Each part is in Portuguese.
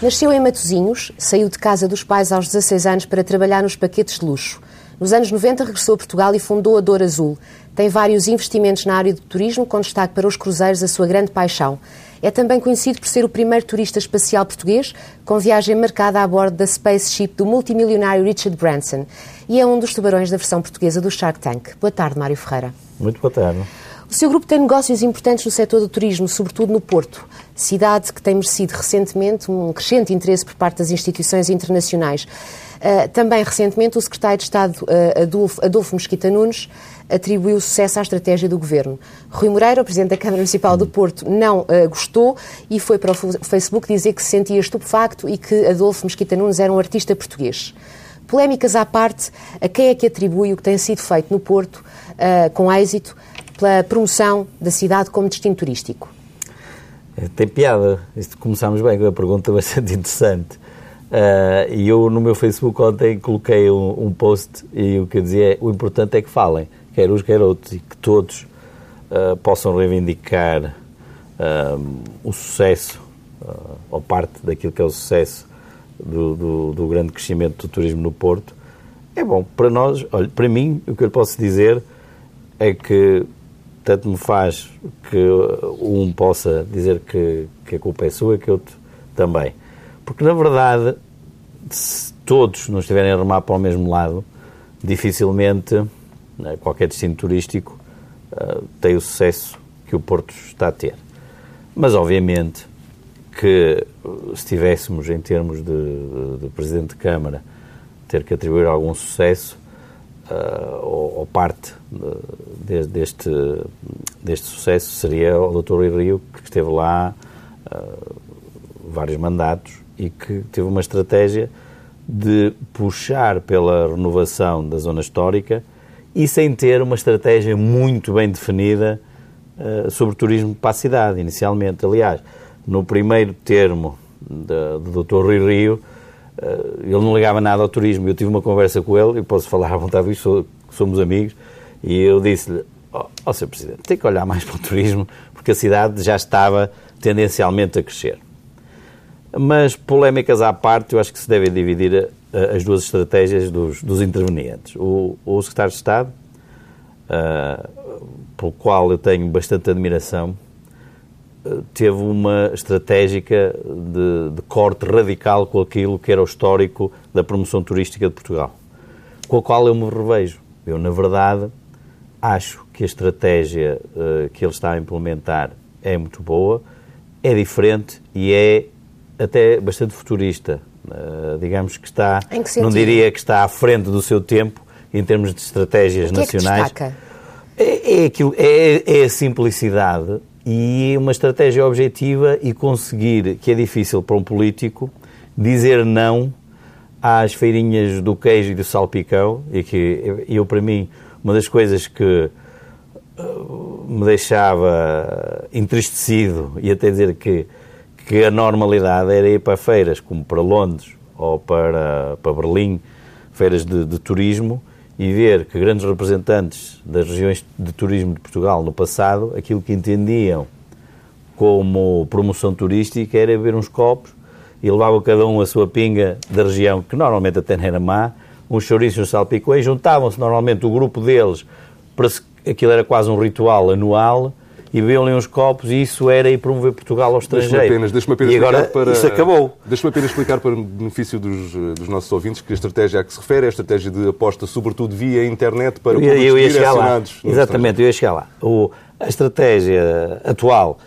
Nasceu em Matosinhos, saiu de casa dos pais aos 16 anos para trabalhar nos paquetes de luxo. Nos anos 90 regressou a Portugal e fundou a Dor Azul. Tem vários investimentos na área do turismo, com destaque para os cruzeiros, a sua grande paixão. É também conhecido por ser o primeiro turista espacial português, com viagem marcada a bordo da spaceship do multimilionário Richard Branson. E é um dos tubarões da versão portuguesa do Shark Tank. Boa tarde, Mário Ferreira. Muito boa tarde. O seu grupo tem negócios importantes no setor do turismo, sobretudo no Porto, cidade que tem merecido recentemente um crescente interesse por parte das instituições internacionais. Uh, também recentemente o secretário de Estado uh, Adolfo, Adolfo Mesquita Nunes atribuiu sucesso à estratégia do governo. Rui Moreira, o presidente da Câmara Municipal do Porto, não uh, gostou e foi para o Facebook dizer que se sentia estupefacto e que Adolfo Mesquita Nunes era um artista português. Polémicas à parte, a quem é que atribui o que tem sido feito no Porto, com êxito, pela promoção da cidade como destino turístico? É, tem piada. Isto começámos bem com uma pergunta bastante interessante. Uh, e eu no meu Facebook ontem coloquei um, um, post e o que eu dizia é o importante é que falem, quer uns quer outros, e que todos uh, possam reivindicar uh, o sucesso, ou parte daquilo que é o sucesso do, do, do, grande crescimento do turismo no Porto. É bom para nós, olha, para mim, o que eu posso dizer é que tanto me faz que um possa dizer que, que a culpa é sua, que outro também. Porque, na verdade, se todos não estiverem a remar para o mesmo lado, dificilmente né, qualquer destino turístico uh, tem o sucesso que o Porto está a ter. Mas, obviamente, que se tivéssemos, em termos de, de, de Presidente de Câmara, ter que atribuir algum sucesso, uh, ou, ou, parte de, deste, deste sucesso, seria o Dr. Rui Rio, que esteve lá uh, vários mandatos e que teve uma estratégia de puxar pela renovação da zona histórica e sem ter uma estratégia muito bem definida uh, sobre turismo para a cidade, inicialmente. Aliás, no primeiro termo do Dr. Rui Rio, ele não ligava nada ao turismo. Eu tive uma conversa com ele, e posso falar à vontade disso, somos amigos, e eu disse-lhe, ó oh, Sr. Presidente, tem que olhar mais para o turismo, porque a cidade já estava tendencialmente a crescer. Mas, polémicas à parte, eu acho que se devem dividir uh, as duas estratégias dos, dos intervenientes. O, o, Secretário de Estado, uh, pelo qual eu tenho bastante admiração, teve uma estratégica de, de, corte radical com aquilo que era o histórico da promoção turística de Portugal, com a qual eu me revejo. Eu, na verdade, acho que a estratégia que ele está a implementar é muito boa, é diferente e é até bastante futurista. Uh, digamos que está, que não diria que está à frente do seu tempo em termos de estratégias o que nacionais. É, é, é, aquilo, é, é a simplicidade e uma estratégia objetiva e conseguir, que é difícil para um político, dizer não às feirinhas do queijo e do salpicão, e que eu, para mim, uma das coisas que uh, me deixava entristecido e até dizer que que a normalidade era ir para feiras como para Londres ou para, para Berlim, feiras de, de turismo, e ver que grandes representantes das regiões de turismo de Portugal no passado, aquilo que entendiam como promoção turística era ver uns copos e levavam cada um a sua pinga da região, que normalmente até não era má, uns um salpicão, e juntavam-se normalmente o grupo deles, para aquilo era quase um ritual anual, e bebiam ali uns copos e isso era ir promover Portugal ao estrangeiro. Deixa-me apenas, deixa apenas e agora para, isso acabou. Deixa-me apenas explicar para o benefício dos, dos nossos ouvintes que a estratégia a que se refere é a estratégia de aposta, sobretudo via internet, para eu, públicos eu ia direcionados. Lá. Exatamente, eu ia chegar lá. O, a estratégia atual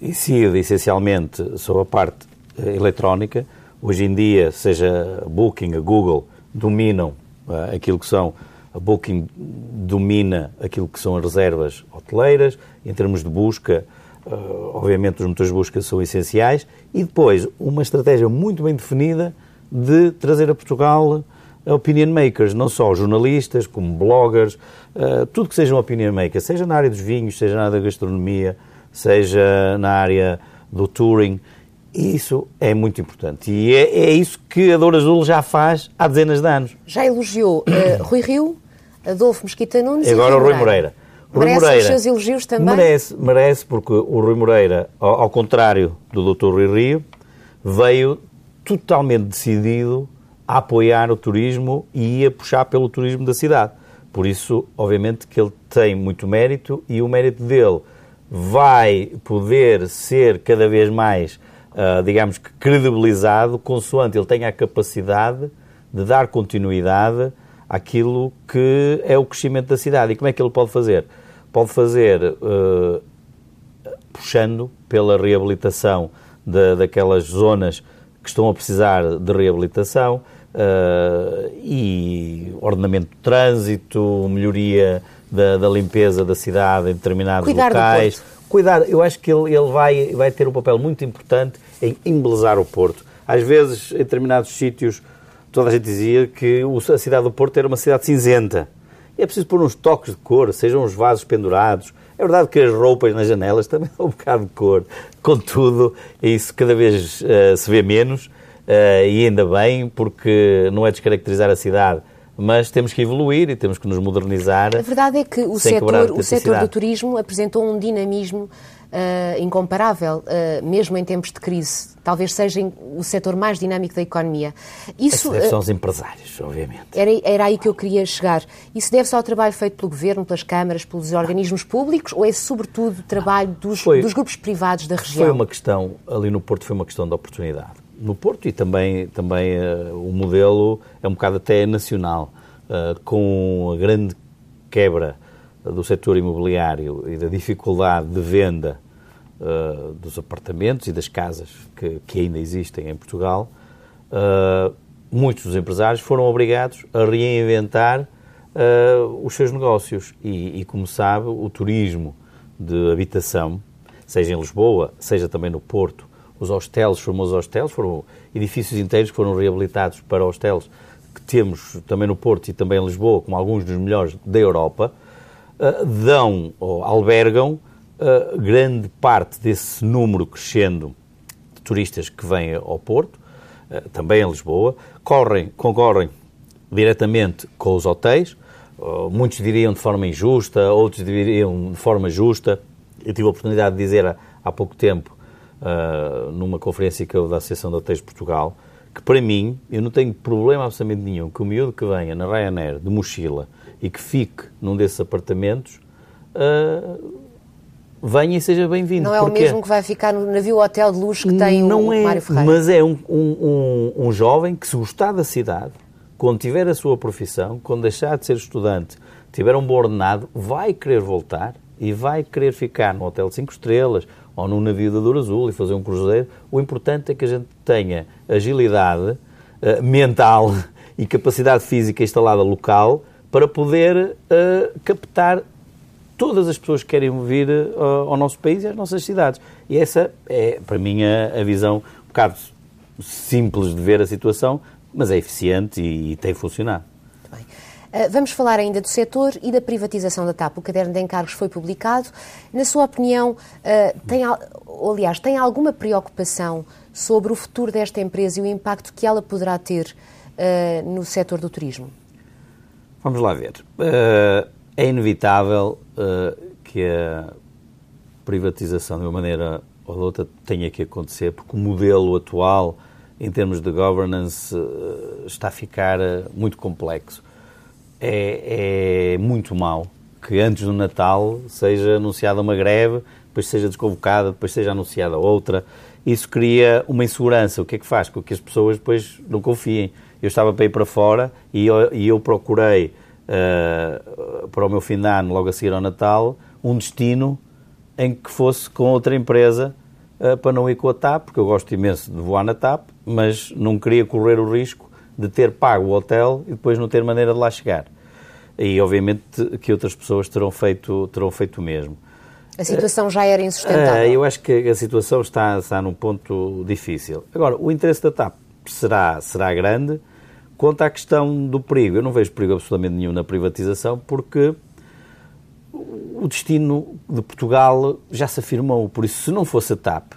incide essencialmente sobre a parte eh, eletrónica. Hoje em dia, seja Booking, a Google, dominam uh, aquilo que são a Booking domina aquilo que são as reservas hoteleiras, em termos de busca, uh, obviamente os motores de busca são essenciais, e depois uma estratégia muito bem definida de trazer a Portugal opinion makers, não só jornalistas, como bloggers, uh, tudo que seja um opinion maker, seja na área dos vinhos, seja na área da gastronomia, seja na área do touring, isso é muito importante. E é, é isso que a Dor Azul já faz há dezenas de anos. Já elogiou uh, Rui Rio, Adolfo Mesquita Nunes e agora o Rui Moreira. Rui merece Moreira, os seus elogios também? Merece, merece porque o Rui Moreira, ao, ao contrário do Dr. Rui Rio, veio totalmente decidido a apoiar o turismo e a puxar pelo turismo da cidade. Por isso, obviamente, que ele tem muito mérito e o mérito dele vai poder ser cada vez mais, uh, digamos que, credibilizado, consoante ele tenha a capacidade de dar continuidade àquilo que é o crescimento da cidade. E como é que ele pode fazer? Pode fazer uh, puxando pela reabilitação de, daquelas zonas que estão a precisar de reabilitação uh, e ordenamento de trânsito, melhoria da, da, limpeza da cidade em determinados Cuidar locais. Cuidar, eu acho que ele, ele vai, vai ter um papel muito importante em embelezar o Porto. Às vezes, em determinados sítios, toda a gente dizia que a cidade do Porto era uma cidade cinzenta. E é preciso pôr uns toques de cor, sejam os vasos pendurados, é verdade que as roupas nas janelas também dão um bocado de cor. Contudo, isso cada vez uh, se vê menos uh, e ainda bem, porque não é descaracterizar a cidade mas temos que evoluir e temos que nos modernizar. A verdade é que o setor, o setor do turismo apresentou um dinamismo uh, incomparável, uh, mesmo em tempos de crise. Talvez seja o setor mais dinâmico da economia. Isso deve são os empresários, obviamente. Era, era aí que eu queria chegar. Isso deve-se ao trabalho feito pelo Governo, pelas câmaras, pelos organismos públicos ou é sobretudo trabalho dos, foi, dos grupos privados da região? Foi uma questão, ali no Porto foi uma questão de oportunidade. No Porto e também, também uh, o modelo é um bocado até nacional, com a grande quebra do setor imobiliário e da dificuldade de venda uh, dos apartamentos e das casas que, que ainda existem em Portugal, uh, muitos dos empresários foram obrigados a reinventar uh, os seus negócios. E, e, como sabe, o turismo de habitação, seja em Lisboa, seja também no Porto, os hostels, os famosos hostels, foram edifícios inteiros que foram reabilitados para hostels que temos também no Porto e também em Lisboa, como alguns dos melhores da Europa, uh, dão ou albergam uh, grande parte desse número crescendo de turistas que vêm ao Porto, uh, também em Lisboa, correm, concorrem diretamente com os hotéis, muitos diriam de forma injusta, outros diriam de forma justa. Eu tive a oportunidade de dizer há, há pouco tempo, numa conferência que eu da Associação de Hotéis de Portugal, que para mim, eu não tenho problema absolutamente nenhum que o miúdo que venha na Ryanair de mochila e que fique num desses apartamentos, uh, venha e seja bem-vindo. Não é o mesmo que vai ficar no navio hotel de luxo que tem não o, é, Mário Ferreira. Mas é um, um, um, um jovem que, se gostar da cidade, quando tiver a sua profissão, quando deixar de ser estudante, tiver um bom ordenado, vai querer voltar e vai querer ficar no hotel de 5 estrelas ou num navio da Douro Azul e fazer um cruzeiro. O importante é que a gente tenha agilidade uh, mental e capacidade física instalada local para poder uh, captar todas as pessoas que querem vir uh, ao nosso país e às nossas cidades. E essa é, para mim, a, a, visão um bocado simples de ver a situação, mas é eficiente e, e tem funcionado. Uh, vamos falar ainda do setor e da privatização da TAP. O caderno de encargos foi publicado. Na sua opinião, tem, aliás, tem alguma preocupação sobre o futuro desta empresa e o impacto que ela poderá ter no setor do turismo? Vamos lá ver. Uh, é inevitável uh, que a privatização, de uma maneira ou de outra, tenha que acontecer, porque o modelo atual, em termos de governance, uh, está a ficar muito complexo. É, é muito mau que antes do Natal seja anunciada uma greve, depois seja desconvocada, depois seja anunciada outra. Isso cria uma insegurança. O que é que faz? Com que as pessoas depois não confiem eu estava para ir para fora e eu, e eu procurei uh, para o meu fim de ano, logo a seguir ao Natal, um destino em que fosse com outra empresa uh, para não ir com a TAP, porque eu gosto imenso de voar na TAP, mas não queria correr o risco de ter pago o hotel e depois não ter maneira de lá chegar. E obviamente que outras pessoas terão feito, terão feito o mesmo. A situação já era insustentável. Uh, eu acho que a situação está, está num ponto difícil. Agora, o interesse da TAP será, será grande. Quanto à questão do perigo, eu não vejo perigo absolutamente nenhum na privatização, porque o destino de Portugal já se afirmou. Por isso, se não fosse a TAP,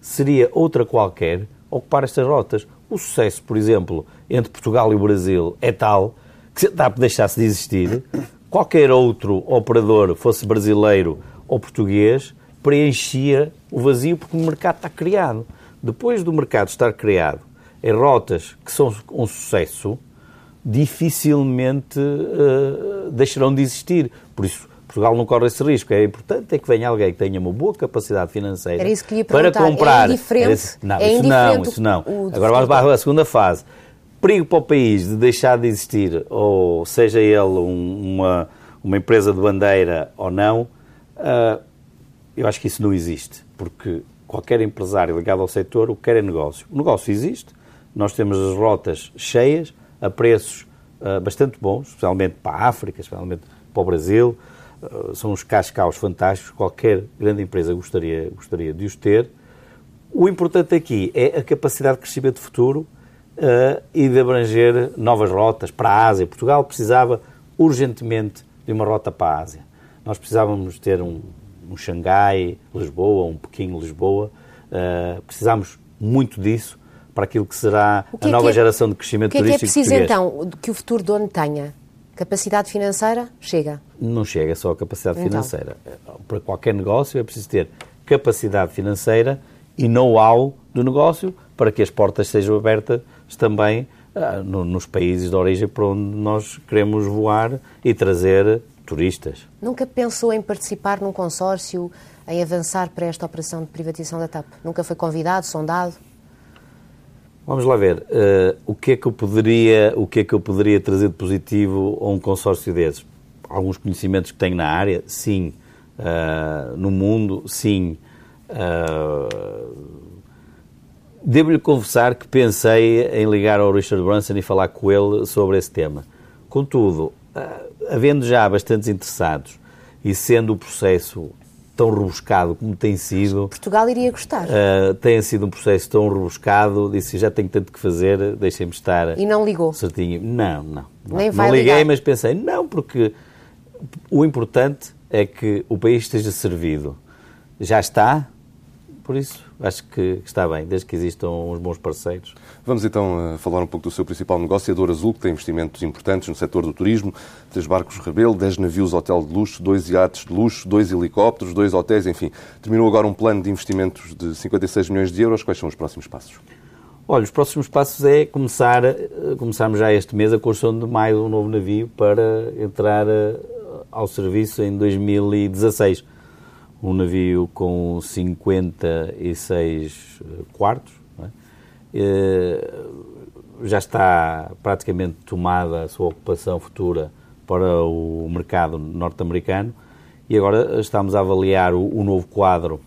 seria outra qualquer ocupar estas rotas. O sucesso, por exemplo, entre Portugal e o Brasil é tal que se a TAP deixasse de existir, qualquer outro operador, fosse brasileiro ou português, preenchia o vazio porque o mercado está criado. depois do mercado estar criado em rotas que são um sucesso, dificilmente uh, deixarão de existir. Por isso, Portugal não corre esse risco. É importante é que venha alguém que tenha uma boa capacidade financeira para comprar. É indiferente. Não, é isso não, isso não. Agora vamos para a segunda fase. Perigo para o país de deixar de existir, ou seja ele um, uma, uma empresa de bandeira ou não, uh, eu acho que isso não existe. Porque qualquer empresário ligado ao setor, o que quer é negócio. O negócio existe, nós temos as rotas cheias, a preços uh, bastante bons, especialmente para a África, especialmente para o Brasil, eh, são uns cascaus fantásticos, qualquer grande empresa gostaria, gostaria de os ter. O importante aqui é a capacidade de crescimento de futuro uh, e de abranger novas rotas para a Ásia. Portugal precisava urgentemente de uma rota para a Ásia. Nós precisávamos ter um, um Xangai, Lisboa, um Pequim, Lisboa. Uh, precisamos muito disso para aquilo que será que a é nova é, geração de crescimento turístico O que é que é preciso, português. então, que o futuro dono tenha? Capacidade financeira chega? Não chega só a capacidade então. financeira. Para qualquer negócio é preciso ter capacidade financeira e know-how do negócio para que as portas sejam abertas também ah, no, nos países de origem para onde nós queremos voar e trazer turistas. Nunca pensou em participar num consórcio, em avançar para esta operação de privatização da TAP? Nunca foi convidado, sondado? Vamos lá ver. Uh, o, que é que eu poderia, o que é que eu poderia trazer de positivo a um consórcio desses? Alguns conhecimentos que tenho na área, sim. Uh, no mundo, sim. Uh, Devo-lhe confessar que pensei em ligar ao Richard Branson e falar com ele sobre esse tema. Contudo, havendo já bastantes interessados e sendo o processo tão rebuscado como tem sido. Portugal iria gostar. Uh, tem sido um processo tão rebuscado, disse já tenho tanto que fazer, deixem-me estar. E não ligou? Certinho. Não, não. Nem não, vai não liguei, ligar. mas pensei, não, porque o importante é que o país esteja servido. Já está, por isso acho que está bem, desde que existam uns bons parceiros. Vamos então eh, falar um pouco do seu principal negócio, a Azul, que tem investimentos importantes no setor do turismo, três barcos Rebelo, dez navios hotel de luxo, dois iates de luxo, dois helicópteros, dois hotéis, enfim. Terminou agora um plano de investimentos de 56 milhões de euros. Quais são os próximos passos? Olha, os próximos passos é começar, eh, começarmos já este mês a construção de mais um novo navio para entrar eh, ao serviço em 2016 um navio com 56 quartos. É? Já está praticamente tomada a sua ocupação futura para o mercado norte-americano e agora estamos a avaliar o, o novo quadro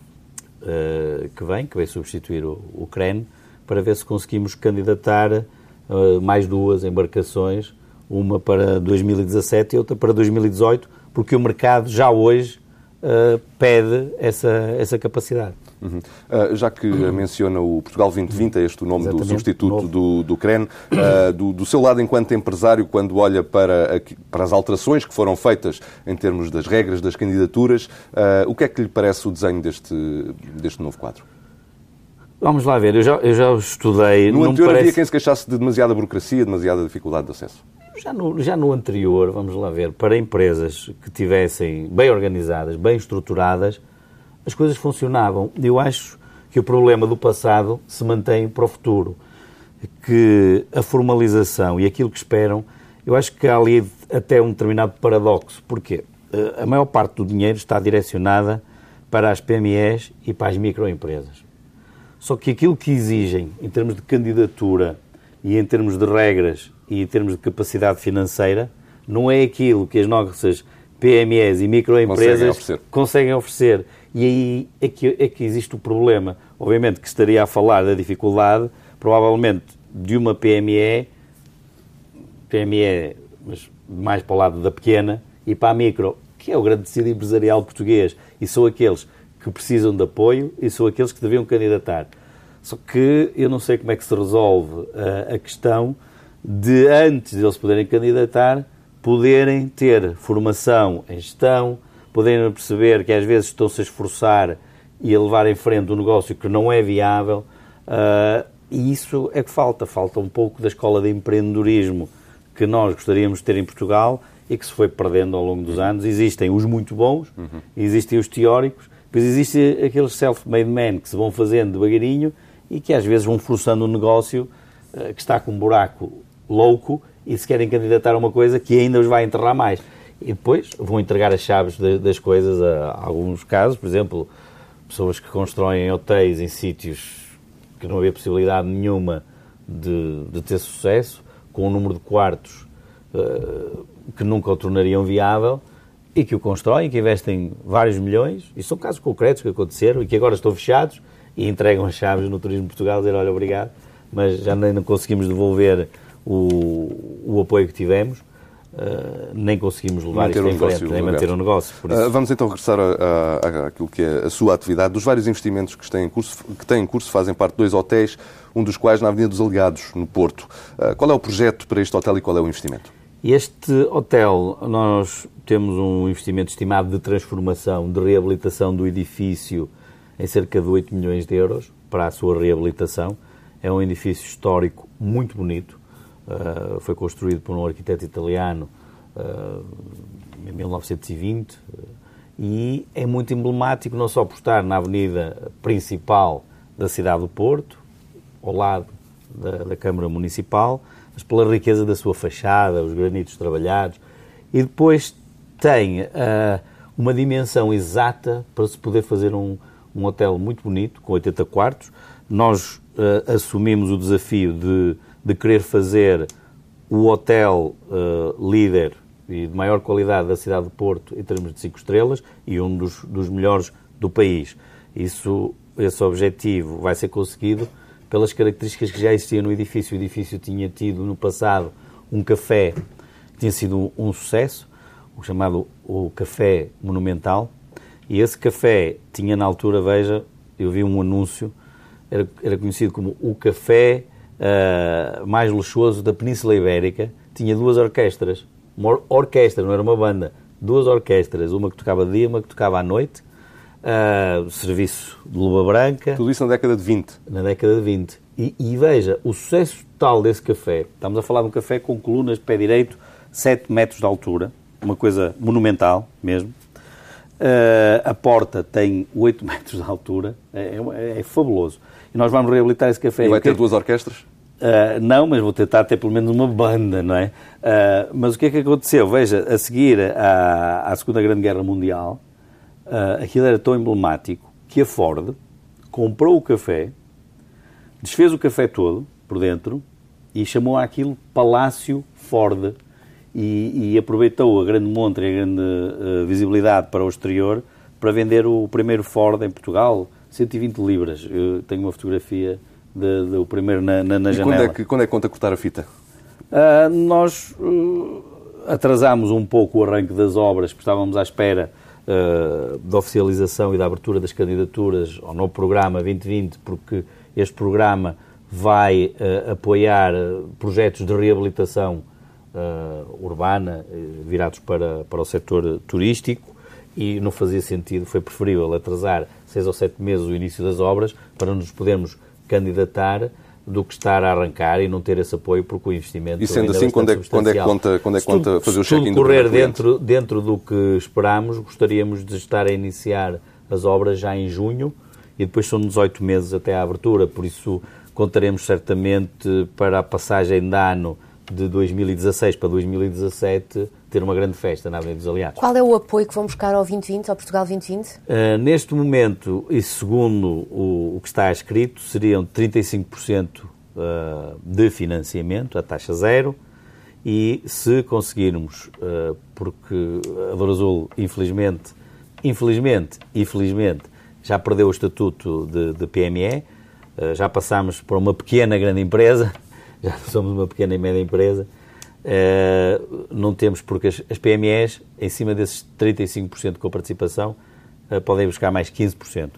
uh, que vem, que vai substituir o, o CREN, para ver se conseguimos candidatar uh, mais duas embarcações, uma para 2017 e outra para 2018, porque o mercado já hoje uh, pede essa, essa capacidade. Uhum. Uh, já que uhum. menciona o Portugal 2020, é este o nome Exatamente. do substituto do, do CREN, uh, do, do, seu lado enquanto empresário, quando olha para, para as alterações que foram feitas em termos das regras das candidaturas, uh, o que é que lhe parece o desenho deste, deste novo quadro? Vamos lá ver, eu já, eu já estudei... No anterior parece... havia quem se queixasse de demasiada burocracia, demasiada dificuldade de acesso. Já no, já no anterior, vamos lá ver, para empresas que tivessem bem organizadas, bem estruturadas, as coisas funcionavam. Eu acho que o problema do passado se mantém para o futuro. Que a formalização e aquilo que esperam, eu acho que há ali até um determinado paradoxo. Porquê? Eh, a maior parte do dinheiro está direcionada para as PMEs e para as microempresas. Só que aquilo que exigem em termos de candidatura e em termos de regras e em termos de capacidade financeira, não é aquilo que as nossas PMEs e microempresas conseguem oferecer. conseguem oferecer. E aí é que, é que existe o problema. Obviamente que estaria a falar da dificuldade, provavelmente, de uma PME, PME, mas mais para o lado da pequena, e para a micro, que é o grande tecido empresarial português, e são aqueles que precisam de apoio e são aqueles que deviam candidatar. Só que eu não sei como é que se resolve a, a questão de, antes de eles poderem candidatar, poderem ter formação em gestão, poderem perceber que às vezes estão-se a esforçar e a levar em frente um negócio que não é viável. Uh, e isso é que falta. Falta um pouco da escola de empreendedorismo que nós gostaríamos de ter em Portugal e que se foi perdendo ao longo dos anos. Existem os muito bons, uhum. existem os teóricos, depois existem aqueles self-made men que se vão fazendo devagarinho e que às vezes vão forçando um negócio uh, que está com um buraco louco e se querem candidatar a uma coisa que ainda os vai enterrar mais. E depois vão entregar as chaves de, das coisas a, a, alguns casos, por exemplo, pessoas que constroem hotéis em sítios que não havia possibilidade nenhuma de, de ter sucesso, com um número de quartos uh, que nunca o tornariam viável e que o constroem, que investem vários milhões, e são casos concretos que aconteceram e que agora estão fechados e entregam as chaves no Turismo Portugal, dizer, olha, obrigado, mas já nem não conseguimos devolver o, o apoio que tivemos. Uh, nem conseguimos levar manter isto em frente, nem manter o um negócio. Uh, vamos então regressar àquilo que é a sua atividade. Dos vários investimentos que têm em curso, que têm em curso fazem parte de dois hotéis, um dos quais na Avenida dos Aliados, no Porto. Uh, qual é o projeto para este hotel e qual é o investimento? Este hotel, nós temos um investimento estimado de transformação, de reabilitação do edifício em cerca de 8 milhões de euros para a sua reabilitação. É um edifício histórico muito bonito, uh, foi construído por um arquiteto italiano uh, em 1920 e é muito emblemático não só por estar na avenida principal da cidade do Porto, ao lado da, da Câmara Municipal, mas pela riqueza da sua fachada, os granitos trabalhados, e depois tem uh, uma dimensão exata para se poder fazer um, um hotel muito bonito, com 80 quartos. Nós uh, assumimos o desafio de, de querer fazer o hotel uh, líder e de maior qualidade da cidade de Porto em termos de 5 estrelas e um dos, dos melhores do país. Isso, esse objetivo vai ser conseguido pelas características que já existiam no edifício. O edifício tinha tido no passado um café que tinha sido um sucesso, o chamado o Café Monumental, e esse café tinha na altura, veja, eu vi um anúncio, era, era conhecido como o café uh, mais luxuoso da Península Ibérica, tinha duas orquestras, uma orquestra, não era uma banda, duas orquestras, uma que tocava de dia, uma que tocava à noite, uh, serviço de luva branca. Tudo isso na década de 20. Na década de 20. E, e, veja, o sucesso total desse café, estamos a falar de um café com colunas de pé direito, 7 metros de altura, uma coisa monumental mesmo. Uh, a porta tem 8 metros de altura, é, é, é, fabuloso. E nós vamos reabilitar esse café. E vai ter duas orquestras? Uh, não, mas vou tentar ter pelo menos uma banda, não é? Uh, mas o que é que aconteceu? Veja, a seguir à, à Segunda Grande Guerra Mundial, uh, aquilo era tão emblemático que a Ford comprou o café, desfez o café todo por dentro e chamou aquilo Palácio Ford e, e aproveitou a grande montra e a grande visibilidade para o exterior para vender o primeiro Ford em Portugal, 120 libras. Eu tenho uma fotografia do primeiro na, na, na e janela. Quando é, que, quando é que conta cortar a fita? Uh, nós uh, atrasámos um pouco o arranque das obras, porque estávamos à espera uh, da oficialização e da abertura das candidaturas ao novo programa 2020, porque este programa vai uh, apoiar eh, projetos de reabilitação uh, urbana virados para, para o setor turístico e não fazia sentido, foi preferível atrasar seis ou sete meses o início das obras para nos podermos candidatar do que estar a arrancar e não ter esse apoio porque o investimento E sendo assim, quando é, quando é que conta, quando é que conta fazer o check-in do correr dentro, dentro do que esperamos, gostaríamos de estar a iniciar as obras já em junho e depois são 18 meses até à abertura, por isso contaremos certamente para a passagem de ano de 2016 para 2017 ter uma grande festa na Avenida dos Aliados. Qual é o apoio que vão buscar ao 2020, ao Portugal 2020? Uh, neste momento, e segundo o, o que está escrito, seriam 35% uh, de financiamento, a taxa zero, e se conseguirmos, uh, porque a Douro Azul, infelizmente, infelizmente e felizmente, já perdeu o estatuto de, de PME, já passámos para uma pequena grande empresa, já somos uma pequena e média empresa, Uh, não temos, porque as, as, PMEs, em cima desses 35% com participação, uh, podem buscar mais 15%. Uh,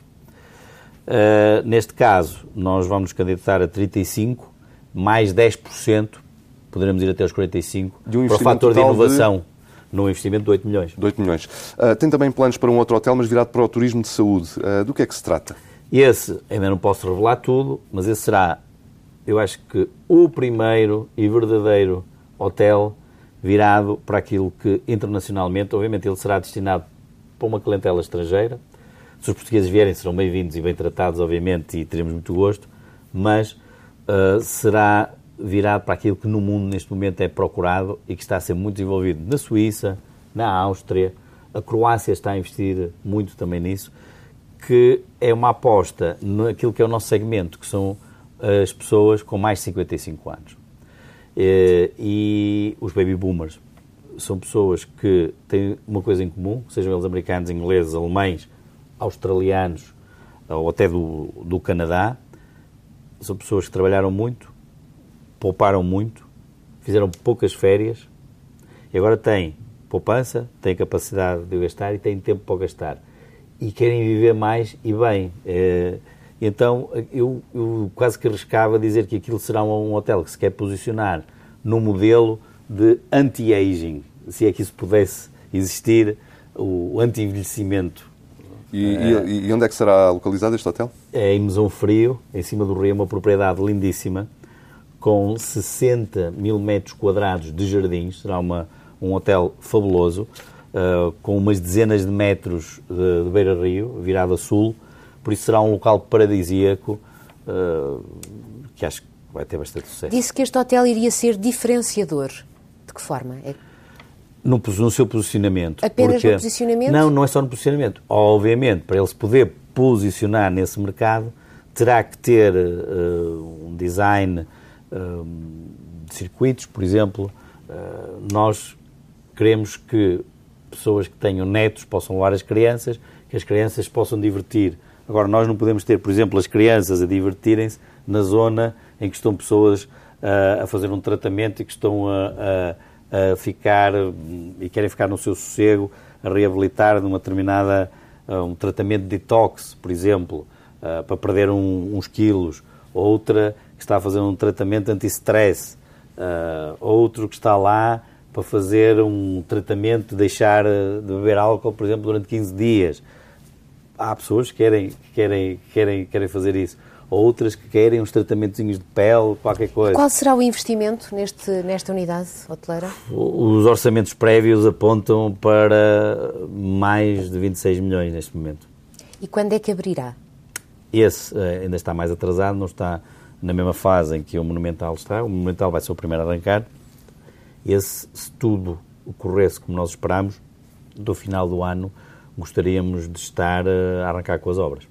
eh, neste caso, nós vamos nos candidatar a 35%, mais 10%, poderemos ir até aos 45%, de um para o fator de inovação. De... Num investimento de 8 milhões. De 8 milhões. tem também planos para um outro hotel, mas virado para o turismo de saúde. do que é que se trata? Esse, ainda não posso revelar tudo, mas esse será, eu acho que, o primeiro e verdadeiro hotel virado para aquilo que internacionalmente, obviamente, ele será destinado para uma clientela estrangeira. Se os portugueses vierem, serão bem-vindos e bem tratados, obviamente, e teremos muito gosto, mas uh, será virado para aquilo que no mundo neste momento é procurado e que está a ser muito desenvolvido na Suíça, na Áustria, a Croácia está a investir muito também nisso, que é uma aposta naquilo que é o nosso segmento, que são as pessoas com mais de 55 anos. E, e os baby boomers são pessoas que têm uma coisa em comum, sejam eles americanos, ingleses, alemães, australianos ou até do, do Canadá, são pessoas que trabalharam muito, pouparam muito, fizeram poucas férias e agora têm poupança, têm capacidade de gastar e têm tempo para gastar. E querem viver mais e bem. É, então, eu, eu, quase que arriscava dizer que aquilo será um hotel que se quer posicionar no modelo de anti-aging, se é que isso pudesse existir, o anti-envelhecimento. E, é, e, onde é que será localizado este hotel? É em Mesão Frio, em cima do rio, uma propriedade lindíssima, com 60 mil metros quadrados de jardins. Será uma, um hotel fabuloso, uh, com umas dezenas de metros de, de beira-rio, virado a sul. Por isso será um local paradisíaco, uh, que acho que vai ter bastante sucesso. Disse que este hotel iria ser diferenciador. De que forma? É... No, no, seu posicionamento. Apenas porque... no posicionamento? Não, não é só no posicionamento. Obviamente, para ele se poder posicionar nesse mercado, terá que ter uh, um design de circuitos, por exemplo, uh, nós queremos que pessoas que tenham netos possam levar as crianças, que as crianças possam divertir. Agora, nós não podemos ter, por exemplo, as crianças a divertirem-se na zona em que estão pessoas uh, a fazer um tratamento e que estão a, a, a, ficar e querem ficar no seu sossego, a reabilitar numa determinada uh, um tratamento de detox, por exemplo, uh, para perder um, uns quilos, outra que está a fazer um tratamento anti-stress, outro que está lá para fazer um tratamento, deixar de beber álcool, por exemplo, durante 15 dias. Há pessoas que querem, querem, querem, querem fazer isso. Outras que querem uns tratamentos de pele, qualquer coisa. Qual será o investimento neste, nesta unidade hoteleira? Os orçamentos prévios apontam para mais de 26 milhões neste momento. E quando é que abrirá? Esse eh, ainda está mais atrasado, não está na mesma fase em que o Monumental está. O Monumental vai ser o primeiro a arrancar. Esse, se tudo ocorresse como nós esperamos, do final do ano gostaríamos de estar eh, a arrancar com as obras.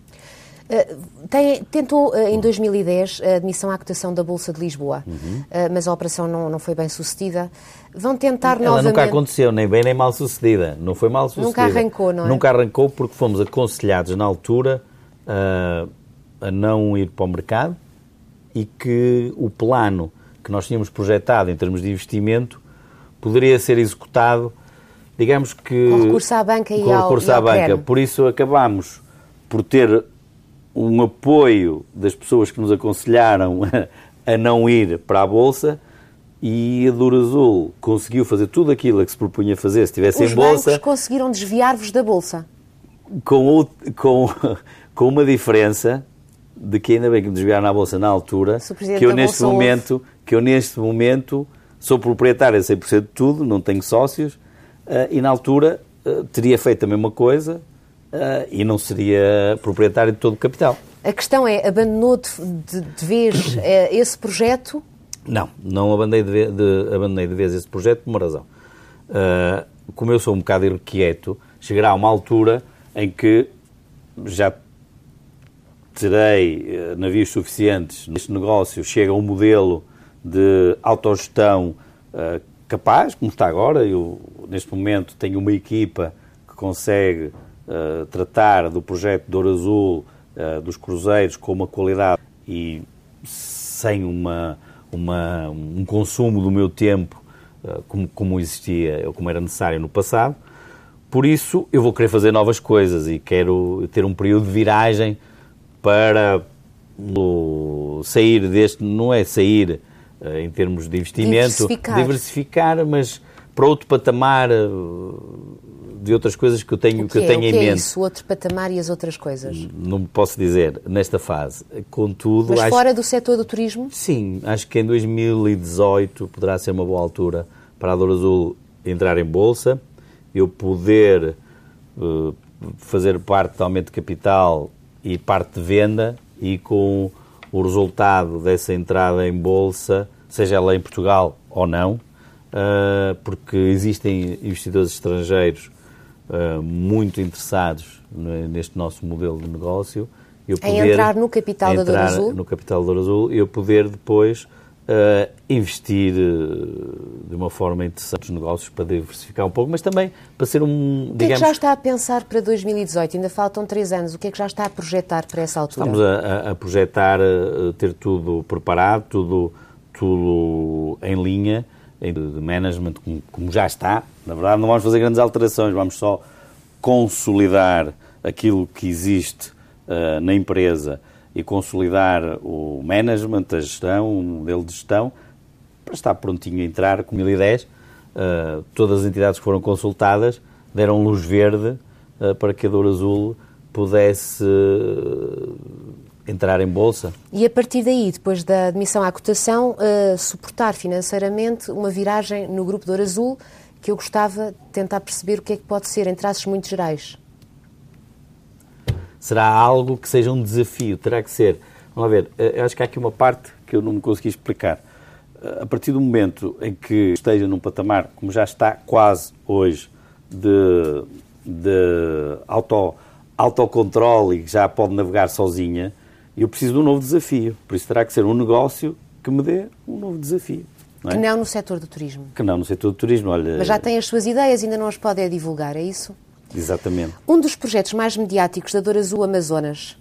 Uh, tem, tentou uh, em 2010 a admissão à cotação da Bolsa de Lisboa, uhum. uh, mas a operação não, não foi bem sucedida. Vão tentar Ela novamente... nunca aconteceu, nem bem nem mal sucedida. Não foi mal sucedida. Nunca arrancou, não é? Nunca arrancou porque fomos aconselhados na altura a não ir para o mercado e que o plano que nós tínhamos projetado em termos de investimento poderia ser executado, digamos que... Com recurso à banca e com ao recurso e à banca. CREN. Por isso acabámos por ter um apoio das pessoas que nos aconselharam a não ir para a Bolsa e a Dura Azul conseguiu fazer tudo aquilo a que se propunha fazer se estivesse Os em Bolsa. bancos conseguiram desviar-vos da Bolsa. Com, com, com uma diferença de que ainda bem que me desviaram na bolsa na altura, que eu neste momento, que eu neste momento sou proprietário a 100% de tudo, não tenho sócios, e na altura uh, teria feito a mesma coisa uh, e não seria proprietário de todo o capital. A questão é, abandonou de, de, vez esse projeto? Não, não abandonei de, vez, de, abandonei de vez esse projeto por uma razão. como eu sou um bocado irrequieto, chegará uma altura em que já terei eh, navios suficientes neste negócio, chega um modelo de autogestão uh, capaz, como está agora. Eu, neste momento, tenho uma equipa que consegue uh, tratar do projeto de Ouro Azul, uh, dos cruzeiros, com uma qualidade e sem uma, uma, um consumo do meu tempo como, como existia ou como era necessário no passado. Por isso, eu vou querer fazer novas coisas e quero ter um período de viragem para sair deste, não é sair uh, em termos de investimento, diversificar. diversificar, mas para outro patamar uh, de outras coisas que eu tenho, que, que eu tenho é? em mente. É isso, outro patamar e as outras coisas? Não posso dizer nesta fase. Contudo, mas acho, fora do setor do turismo? Sim, acho que em 2018 poderá ser uma boa altura para a Dor Azul entrar em bolsa, eu poder uh, fazer parte de aumento de capital e parte de venda e com o resultado dessa entrada em bolsa, seja ela em Portugal ou não, uh, porque existem investidores estrangeiros uh, muito interessados neste nosso modelo de negócio. Eu poder em entrar no capital da Douro Azul? No capital da Douro Azul e eu poder depois uh, investir uh, de uma forma interessante nos negócios para diversificar um pouco, mas também para ser um. O que digamos, é que já está a pensar para 2018? Ainda faltam três anos. O que é que já está a projetar para essa altura? Estamos a, a projetar uh, ter tudo preparado, tudo, tudo em linha de management, como, como já está. Na verdade, não vamos fazer grandes alterações, vamos só consolidar aquilo que existe na empresa e consolidar o management, a gestão, o modelo de gestão, para estar prontinho a entrar com 2010. Uh, todas as entidades que foram consultadas deram luz verde uh, para que a Douro Azul pudesse uh, entrar em bolsa. E a partir daí, depois da admissão à cotação, suportar financeiramente uma viragem no Grupo Douro Azul, que eu gostava de tentar perceber o que é que pode ser, em traços muito gerais será algo que seja um desafio, terá que ser. Vamos lá ver, eh, eu acho que há aqui uma parte que eu não me consegui explicar. Eh, a partir do momento em que esteja num patamar, como já está quase hoje, de, de auto, autocontrole e que já pode navegar sozinha, eu preciso de um novo desafio. Por isso terá que ser um negócio que me dê um novo desafio. Não é? Que não no setor do turismo. Que não no setor do turismo, olha... Mas já tem as suas ideias, ainda não as pode divulgar, é isso? Exatamente. Um dos projetos mais mediáticos da Dor Azul Amazonas.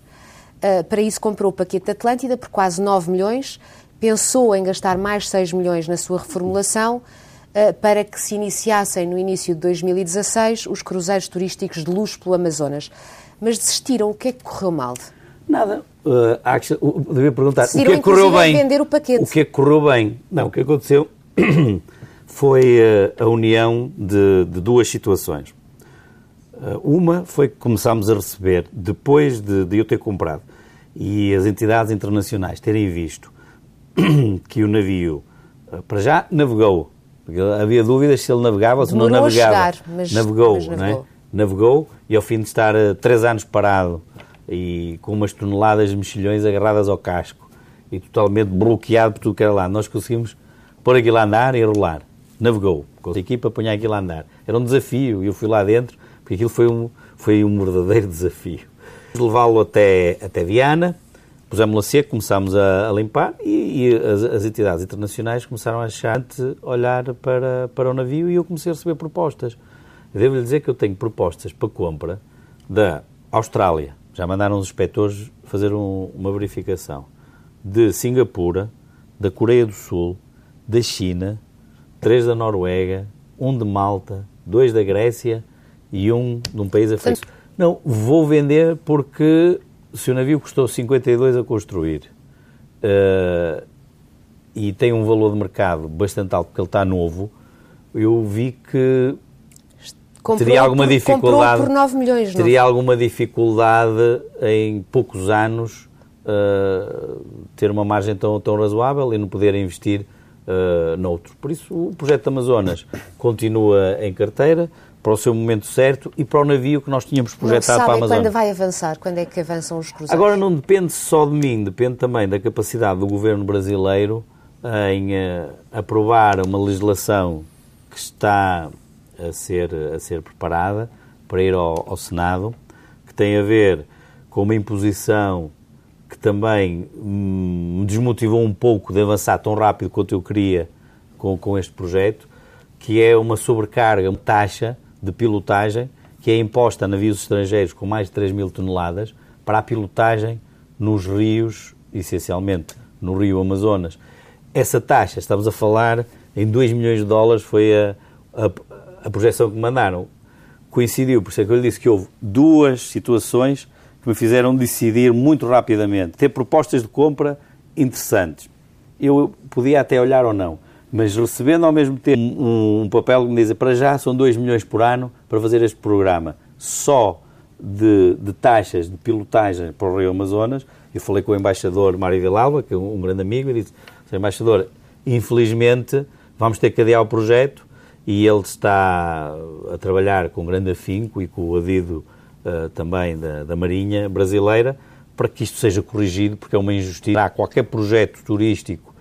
Uh, para isso comprou o paquete Atlântida por quase 9 milhões, pensou em gastar mais 6 milhões na sua reformulação uh, para que se iniciassem no início de 2016 os cruzeiros turísticos de luxo pelo Amazonas. Mas desistiram. O que é que correu mal? Nada. Uh, acho, uh, devia perguntar o que é que correu bem. vender o paquete. O que é que correu bem? Não, o que aconteceu foi a união de, de duas situações. Eh, uma foi que começámos a receber, depois de, de eu ter comprado, e as entidades internacionais terem visto que o navio, eh, para já, navegou. Porque havia dúvidas se ele navegava ou se não navegava. Chegar, mas, navegou, mas navegou. Não é? navegou e ao fim de estar uh, três anos parado e com umas toneladas de mexilhões agarradas ao casco e totalmente bloqueado por tudo que era lá, nós conseguimos pôr aquilo a andar e rolar. Navegou. Com a equipa apanhar aquilo a andar. Era um desafio e eu fui lá dentro porque aquilo foi um, foi um verdadeiro desafio. Levá-lo até, até Viana, pusemos-lo a seco, começámos a, a limpar e, e as, as, entidades internacionais começaram a achar olhar para, para o navio e eu comecei a receber propostas. Devo-lhe dizer que eu tenho propostas para compra da Austrália, já mandaram os inspectores fazer um, uma verificação, de Singapura, da Coreia do Sul, da China, três da Noruega, um de Malta, dois da Grécia e um de um país africano. Não, vou vender porque se o navio custou 52 a construir uh, e tem um valor de mercado bastante alto porque ele está novo, eu vi que comprou teria alguma dificuldade. por 9 milhões, Teria não? alguma dificuldade em poucos anos uh, ter uma margem tão, tão razoável e não poder investir uh, noutro. Por isso, o projeto Amazonas continua em carteira para o seu momento certo e para o navio que nós tínhamos projetado para a Amazônia. quando vai avançar? Quando é que avançam os cruzeiros? Agora não depende só de mim, depende também da capacidade do governo brasileiro em uh, aprovar uma legislação que está a ser, a ser preparada para ir ao, ao Senado, que tem a ver com uma imposição que também hum, me desmotivou um pouco de avançar tão rápido quanto eu queria com, com este projeto, que é uma sobrecarga, uma taxa de pilotagem que é imposta a navios estrangeiros com mais de 3 mil toneladas para a pilotagem nos rios, essencialmente no rio Amazonas. Essa taxa, estamos a falar em 2 milhões de dólares, foi a, a, a projeção que mandaram. Coincidiu, por isso é que eu lhe disse que houve duas situações que me fizeram decidir muito rapidamente, ter propostas de compra interessantes. Eu podia até olhar ou não, mas recebendo ao mesmo tempo um, um papel que me diz para já são 2 milhões por ano para fazer este programa só de, de, taxas de pilotagem para o Rio Amazonas. Eu falei com o embaixador Mário Vilalba, que é um, grande amigo, e disse: embaixador, infelizmente vamos ter que adiar o projeto e ele está a trabalhar com grande afinco e com o adido uh, também da, da Marinha brasileira para que isto seja corrigido, porque é uma injustiça. Há qualquer projeto turístico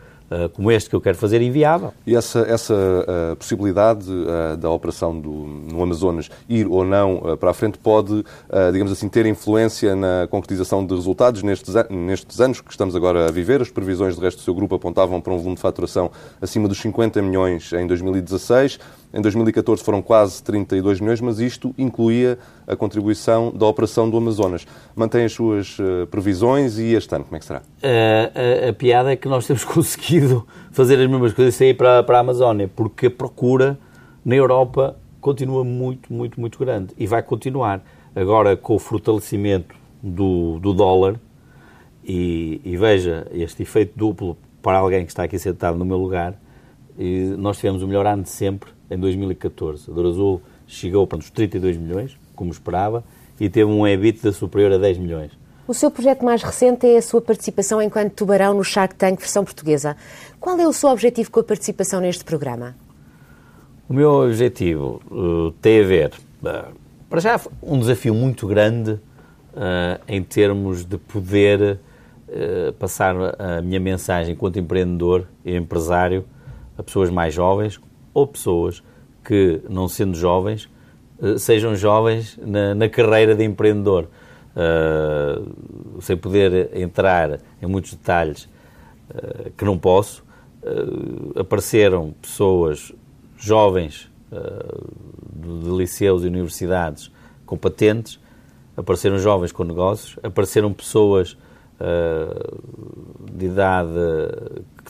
como este que eu quero fazer inviável. E essa, essa uh, possibilidade uh, da operação do, no Amazonas ir ou não para a frente pode, digamos assim, ter influência na concretização de resultados nestes, nestes anos que estamos agora a viver? As previsões do resto do seu grupo apontavam para um volume de faturação acima dos 50 milhões em 2016. Em 2014 foram quase 32 milhões, mas isto incluía a contribuição da operação do Amazonas. Mantém as suas uh, previsões e este ano, como é que será? A, a, a, piada é que nós temos conseguido fazer as mesmas coisas sem ir para, para a Amazónia, porque a procura na Europa continua muito, muito, muito grande e vai continuar. Agora, com o fortalecimento do, do dólar, e, e veja este efeito duplo para alguém que está aqui sentado no meu lugar, nós tivemos o melhor ano de sempre em 2014. A Douro Azul chegou para os 32 milhões, como esperava, e teve um EBITDA superior a 10 milhões. O seu projeto mais recente é a sua participação enquanto tubarão no Shark Tank versão portuguesa. Qual é o seu objetivo com a participação neste programa? O meu objetivo uh, tem a ver, uh, para já, um desafio muito grande uh, em termos de poder passar a minha mensagem enquanto empreendedor e empresário a pessoas mais jovens ou pessoas que, não sendo jovens, eh, sejam jovens na, na carreira de empreendedor. Uh, sem poder entrar em muitos detalhes uh, que não posso, uh, apareceram pessoas jovens de, de liceus e universidades com patentes, apareceram jovens com negócios, apareceram pessoas de idade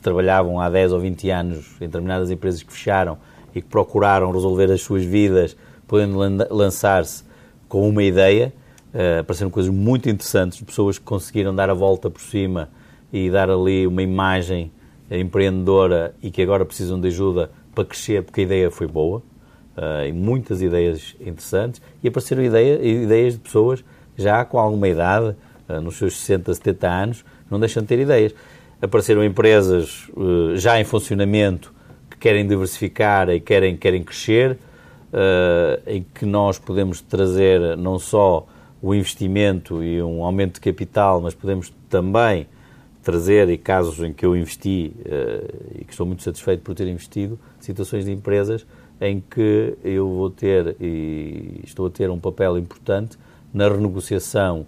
que trabalhavam há 10 ou 20 anos em determinadas empresas que fecharam e que procuraram resolver as suas vidas, podendo lançar-se com uma ideia. Uh, apareceram coisas muito interessantes, pessoas que conseguiram dar a volta por cima e dar ali uma imagem empreendedora e que agora precisam de ajuda para crescer, porque a ideia foi boa. Uh, e muitas ideias interessantes. E apareceram ideia, ideias de pessoas já com alguma idade, uh, nos seus 60, 70 anos, não deixam de ter ideias apareceram empresas uh, já em funcionamento que querem diversificar e querem, querem crescer, uh, em que nós podemos trazer não só o investimento e um aumento de capital, mas podemos também trazer, e casos em que eu investi uh, e que estou muito satisfeito por ter investido, situações de empresas em que eu vou ter e estou a ter um papel importante na renegociação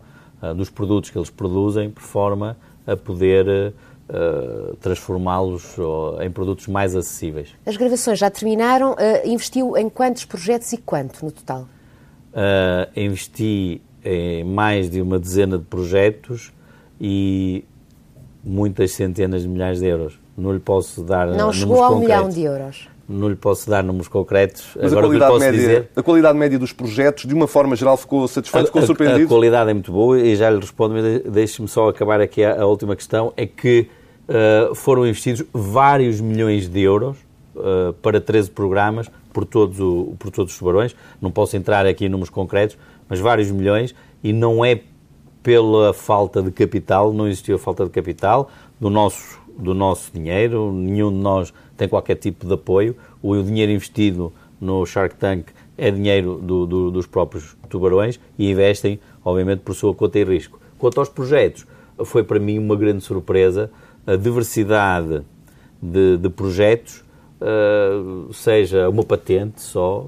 dos produtos que eles produzem, por forma a poder Uh, transformá-los em produtos mais acessíveis. As gravações já terminaram. Uh, investiu em quantos projetos e quanto no total? Uh, investi em mais de uma dezena de projetos e muitas centenas de milhares de euros. Não lhe posso dar Não chegou a um milhão de euros. Não lhe posso dar números concretos. Mas Agora, a qualidade, média, dizer... a qualidade média dos projetos, de uma forma geral, ficou satisfeito, ficou surpreendido? A, qualidade é muito boa e já lhe respondo, mas deixe-me só acabar aqui a, a, última questão, é que uh, foram investidos vários milhões de euros uh, para 13 programas por todos, o, por todos os tubarões. Não posso entrar aqui em números concretos, mas vários milhões e não é pela falta de capital, não existiu a falta de capital do nosso, do nosso dinheiro, nenhum de nós tem qualquer tipo de apoio. O dinheiro investido no Shark Tank é dinheiro do, do, dos próprios tubarões e investem, obviamente, por sua conta e risco. Quanto aos projetos, foi para mim uma grande surpresa a diversidade de, de projetos, uh, seja uma patente só,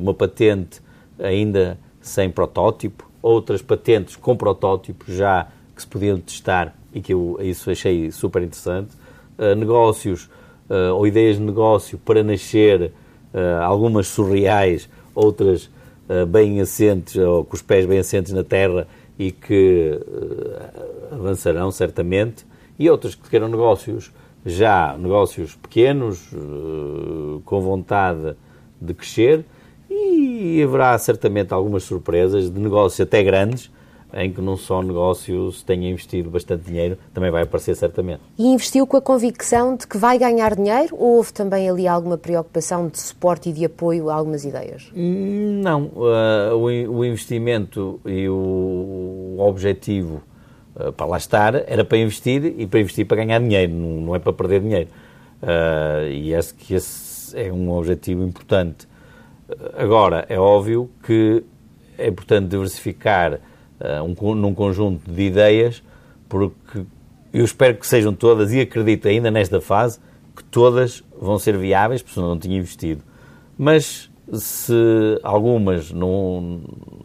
uma patente ainda sem protótipo, outras patentes com protótipos já que se podiam testar e que eu isso achei super interessante, uh, negócios uh, ou ideias de negócio para nascer, uh, algumas surreais, outras uh, bem assentes, ou com os pés bem assentes na terra e que avançarão certamente, e outras que queiram negócios já, negócios pequenos, com vontade de crescer, e haverá certamente algumas surpresas de negócios até grandes, em que num só negócio se tenha investido bastante dinheiro, também vai aparecer certamente. E investiu com a convicção de que vai ganhar dinheiro ou houve também ali alguma preocupação de suporte e de apoio a algumas ideias? Não. Uh, o, investimento e o, objetivo uh, para lá estar era para investir e para investir para ganhar dinheiro, não, é para perder dinheiro. Uh, e acho que esse é um objetivo importante. Agora, é óbvio que é importante diversificar um, num conjunto de ideias, porque eu espero que sejam todas, e acredito ainda nesta fase, que todas vão ser viáveis, porque senão não tinha investido. Mas se algumas não,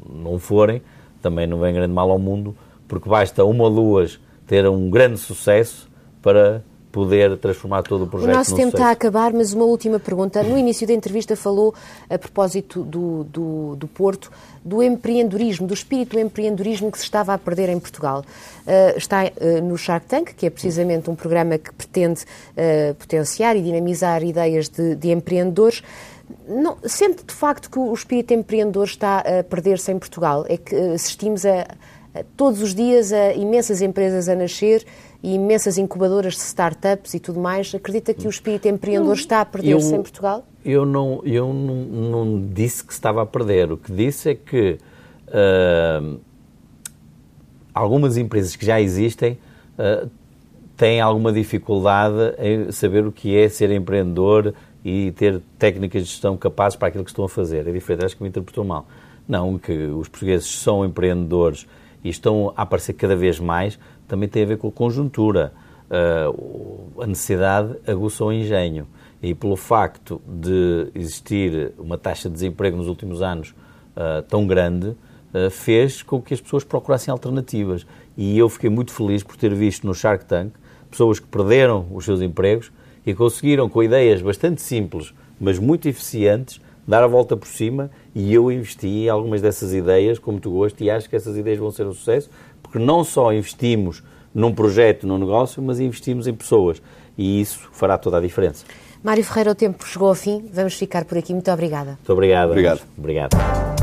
não forem, também não vem grande mal ao mundo, porque basta uma ou duas ter um grande sucesso para poder transformar todo o projeto O nosso tempo sucesso. está a acabar, mas uma última pergunta. No início da entrevista falou, a propósito do, do, do Porto, do empreendedorismo, do espírito do empreendedorismo que se estava a perder em Portugal. Uh, está uh, no Shark Tank, que é precisamente um programa que pretende uh, potenciar e dinamizar ideias de, de empreendedores. Não, sente de facto que o espírito empreendedor está a perder-se em Portugal? É que assistimos a, a, todos os dias a imensas empresas a nascer e imensas incubadoras de startups e tudo mais. Acredita que o espírito empreendedor está a perder-se em Portugal? Eu, não, eu não, não, disse que estava a perder. O que disse é que uh, algumas empresas que já existem uh, têm alguma dificuldade em saber o que é ser empreendedor e ter técnicas de gestão capazes para aquilo que estão a fazer. É diferente, acho que me interpretou mal. Não, que os portugueses são empreendedores e estão a aparecer cada vez mais, também tem a ver com a conjuntura. Uh, a necessidade aguçou o engenho. E pelo facto de existir uma taxa de desemprego nos últimos anos uh, tão grande, uh, fez com que as pessoas procurassem alternativas. E eu fiquei muito feliz por ter visto no Shark Tank pessoas que perderam os seus empregos e conseguiram, com ideias bastante simples, mas muito eficientes, dar a volta por cima e eu investi em algumas dessas ideias com muito gosto e acho que essas ideias vão ser um sucesso porque não só investimos num projeto, num negócio, mas investimos em pessoas e isso fará toda a diferença. Mário Ferreira, o tempo chegou ao fim. Vamos ficar por aqui. Muito obrigada. Muito obrigado. Obrigado. Obrigado.